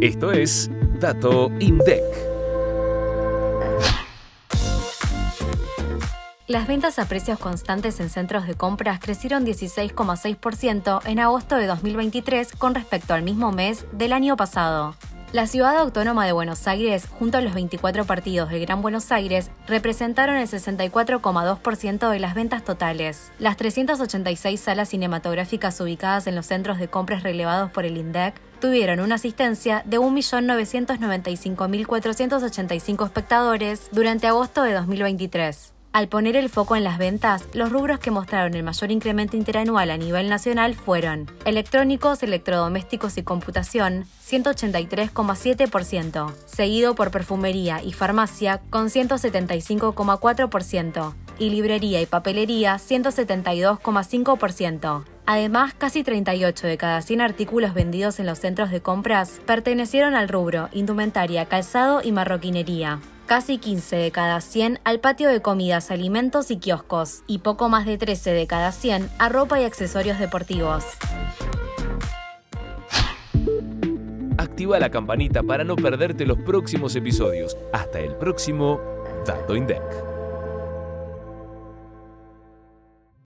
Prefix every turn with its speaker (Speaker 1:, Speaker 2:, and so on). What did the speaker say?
Speaker 1: Esto es Dato INDEC.
Speaker 2: Las ventas a precios constantes en centros de compras crecieron 16,6% en agosto de 2023 con respecto al mismo mes del año pasado. La ciudad autónoma de Buenos Aires, junto a los 24 partidos de Gran Buenos Aires, representaron el 64,2% de las ventas totales. Las 386 salas cinematográficas ubicadas en los centros de compras relevados por el INDEC tuvieron una asistencia de 1.995.485 espectadores durante agosto de 2023. Al poner el foco en las ventas, los rubros que mostraron el mayor incremento interanual a nivel nacional fueron electrónicos, electrodomésticos y computación, 183,7%, seguido por perfumería y farmacia con 175,4% y librería y papelería 172,5%. Además, casi 38 de cada 100 artículos vendidos en los centros de compras pertenecieron al rubro indumentaria, calzado y marroquinería casi 15 de cada 100 al patio de comidas, alimentos y kioscos, y poco más de 13 de cada 100 a ropa y accesorios deportivos.
Speaker 1: Activa la campanita para no perderte los próximos episodios. Hasta el próximo Dato INDEC.